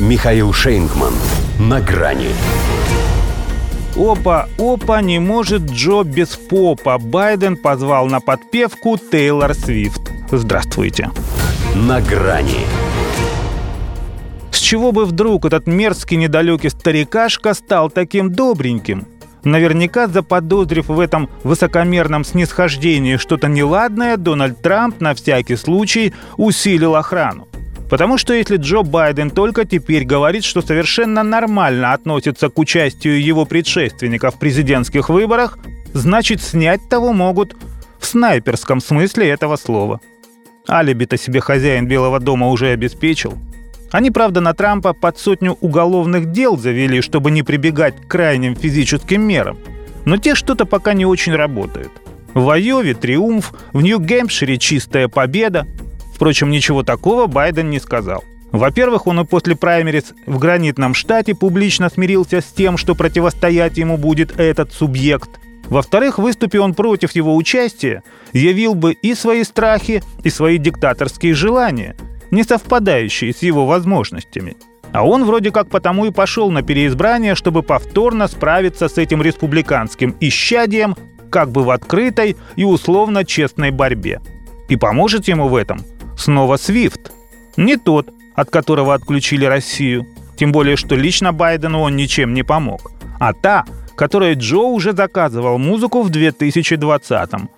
Михаил Шейнгман. На грани. Опа, опа, не может Джо без попа. Байден позвал на подпевку Тейлор Свифт. Здравствуйте. На грани. С чего бы вдруг этот мерзкий недалекий старикашка стал таким добреньким? Наверняка заподозрив в этом высокомерном снисхождении что-то неладное, Дональд Трамп на всякий случай усилил охрану. Потому что если Джо Байден только теперь говорит, что совершенно нормально относится к участию его предшественников в президентских выборах, значит снять того могут в снайперском смысле этого слова. Алиби-то себе хозяин Белого дома уже обеспечил. Они, правда, на Трампа под сотню уголовных дел завели, чтобы не прибегать к крайним физическим мерам. Но те что-то пока не очень работают. В Айове триумф, в Нью-Гэмпшире чистая победа, Впрочем, ничего такого Байден не сказал. Во-первых, он и после праймерис в гранитном штате публично смирился с тем, что противостоять ему будет этот субъект. Во-вторых, выступив он против его участия, явил бы и свои страхи, и свои диктаторские желания, не совпадающие с его возможностями. А он вроде как потому и пошел на переизбрание, чтобы повторно справиться с этим республиканским исчадием как бы в открытой и условно честной борьбе. И поможет ему в этом – снова Свифт. Не тот, от которого отключили Россию. Тем более, что лично Байдену он ничем не помог. А та, которой Джо уже заказывал музыку в 2020-м.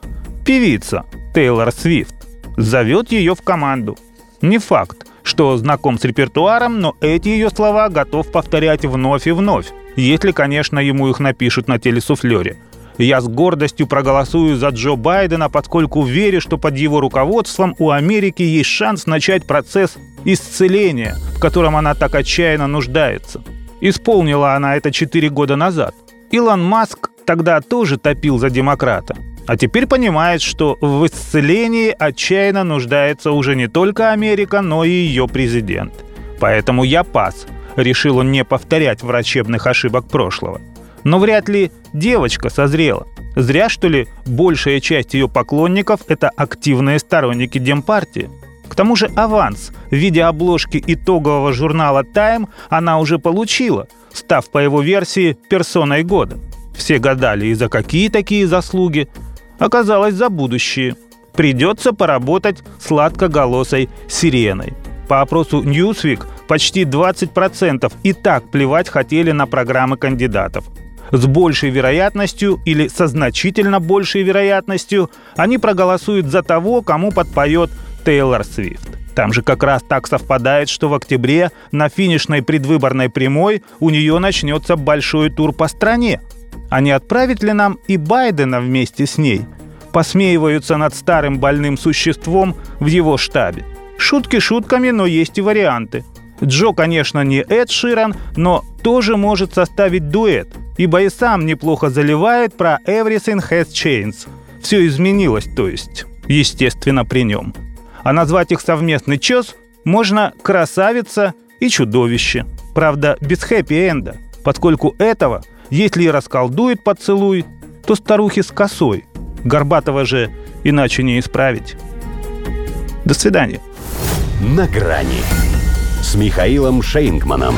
Певица Тейлор Свифт. Зовет ее в команду. Не факт, что знаком с репертуаром, но эти ее слова готов повторять вновь и вновь, если, конечно, ему их напишут на телесуфлере. Я с гордостью проголосую за Джо Байдена, поскольку верю, что под его руководством у Америки есть шанс начать процесс исцеления, в котором она так отчаянно нуждается. Исполнила она это 4 года назад. Илон Маск тогда тоже топил за демократа. А теперь понимает, что в исцелении отчаянно нуждается уже не только Америка, но и ее президент. Поэтому я пас. Решил он не повторять врачебных ошибок прошлого. Но вряд ли девочка созрела. Зря, что ли, большая часть ее поклонников – это активные сторонники Демпартии. К тому же аванс в виде обложки итогового журнала Time она уже получила, став по его версии персоной года. Все гадали, и за какие такие заслуги. Оказалось, за будущее. Придется поработать сладкоголосой сиреной. По опросу Newsweek почти 20% и так плевать хотели на программы кандидатов с большей вероятностью или со значительно большей вероятностью они проголосуют за того, кому подпоет Тейлор Свифт. Там же как раз так совпадает, что в октябре на финишной предвыборной прямой у нее начнется большой тур по стране. А не отправить ли нам и Байдена вместе с ней? Посмеиваются над старым больным существом в его штабе. Шутки шутками, но есть и варианты. Джо, конечно, не Эд Ширан, но тоже может составить дуэт – ибо и сам неплохо заливает про «Everything has changed». Все изменилось, то есть, естественно, при нем. А назвать их совместный чес можно «красавица» и «чудовище». Правда, без хэппи-энда, поскольку этого, если и расколдует поцелуй, то старухи с косой. Горбатого же иначе не исправить. До свидания. На грани с Михаилом Шейнгманом.